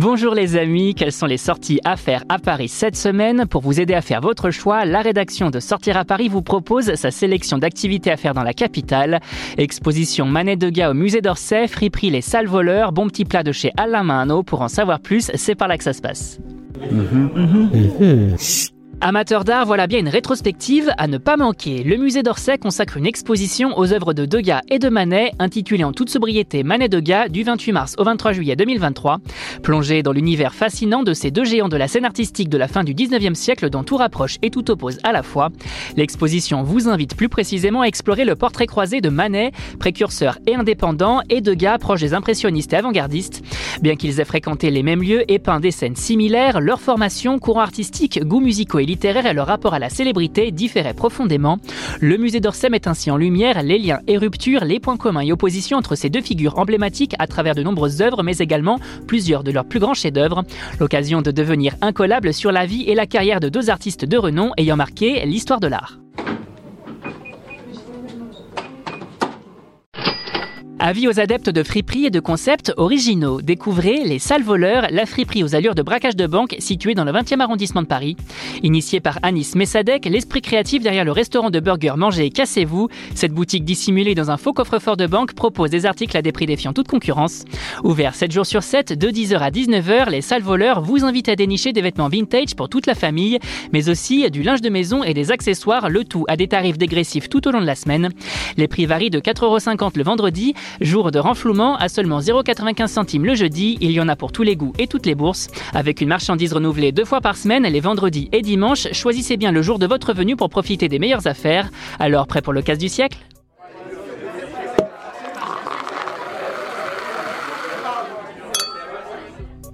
Bonjour les amis, quelles sont les sorties à faire à Paris cette semaine Pour vous aider à faire votre choix, la rédaction de Sortir à Paris vous propose sa sélection d'activités à faire dans la capitale. Exposition Manet de Gars au musée d'Orsay, friperie Les Salles Voleurs, bon petit plat de chez Alain Mahano. Pour en savoir plus, c'est par là que ça se passe. Amateurs d'art, voilà bien une rétrospective à ne pas manquer. Le musée d'Orsay consacre une exposition aux œuvres de Degas et de Manet, intitulée en toute sobriété Manet Degas, du 28 mars au 23 juillet 2023. Plongé dans l'univers fascinant de ces deux géants de la scène artistique de la fin du 19e siècle dont tout rapproche et tout oppose à la fois, l'exposition vous invite plus précisément à explorer le portrait croisé de Manet, précurseur et indépendant, et Degas, proche des impressionnistes et avant-gardistes. Bien qu'ils aient fréquenté les mêmes lieux et peint des scènes similaires, leur formation, courant artistique, goûts musicaux et littéraires et leur rapport à la célébrité différaient profondément. Le musée d'Orsay met ainsi en lumière les liens et ruptures, les points communs et oppositions entre ces deux figures emblématiques à travers de nombreuses œuvres, mais également plusieurs de leurs plus grands chefs-d'œuvre. L'occasion de devenir incollable sur la vie et la carrière de deux artistes de renom ayant marqué l'histoire de l'art. Avis aux adeptes de friperie et de concepts originaux. Découvrez Les Salles Voleurs, la friperie aux allures de braquage de banque située dans le 20e arrondissement de Paris. Initié par Anis Messadek, l'esprit créatif derrière le restaurant de burgers Mangez Cassez-vous, cette boutique dissimulée dans un faux coffre-fort de banque propose des articles à des prix défiant toute concurrence. Ouvert 7 jours sur 7, de 10h à 19h, Les Salles Voleurs vous invitent à dénicher des vêtements vintage pour toute la famille, mais aussi du linge de maison et des accessoires, le tout à des tarifs dégressifs tout au long de la semaine. Les prix varient de 4,50€ le vendredi, Jour de renflouement à seulement 0,95 centimes le jeudi, il y en a pour tous les goûts et toutes les bourses. Avec une marchandise renouvelée deux fois par semaine, les vendredis et dimanches, choisissez bien le jour de votre venue pour profiter des meilleures affaires. Alors, prêt pour le casse du siècle?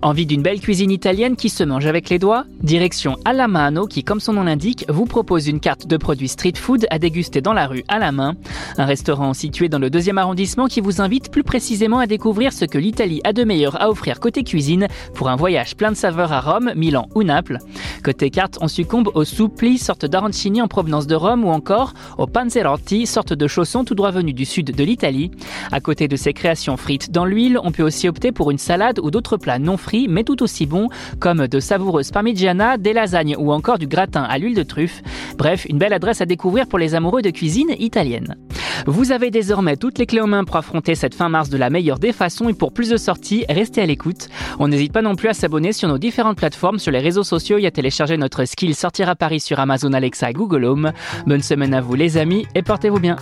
Envie d'une belle cuisine italienne qui se mange avec les doigts? Direction Alla Mano qui, comme son nom l'indique, vous propose une carte de produits street food à déguster dans la rue à la main. Un restaurant situé dans le deuxième arrondissement qui vous invite plus précisément à découvrir ce que l'Italie a de meilleur à offrir côté cuisine pour un voyage plein de saveurs à Rome, Milan ou Naples. Côté carte, on succombe au soupli, sorte d'arancini en provenance de Rome ou encore au panzerotti, sorte de chaussons tout droit venus du sud de l'Italie. À côté de ces créations frites dans l'huile, on peut aussi opter pour une salade ou d'autres plats non mais tout aussi bons, comme de savoureuses parmigiana, des lasagnes ou encore du gratin à l'huile de truffe. Bref, une belle adresse à découvrir pour les amoureux de cuisine italienne. Vous avez désormais toutes les clés en main pour affronter cette fin mars de la meilleure des façons et pour plus de sorties, restez à l'écoute. On n'hésite pas non plus à s'abonner sur nos différentes plateformes, sur les réseaux sociaux et à télécharger notre skill Sortir à Paris sur Amazon Alexa et Google Home. Bonne semaine à vous les amis et portez-vous bien.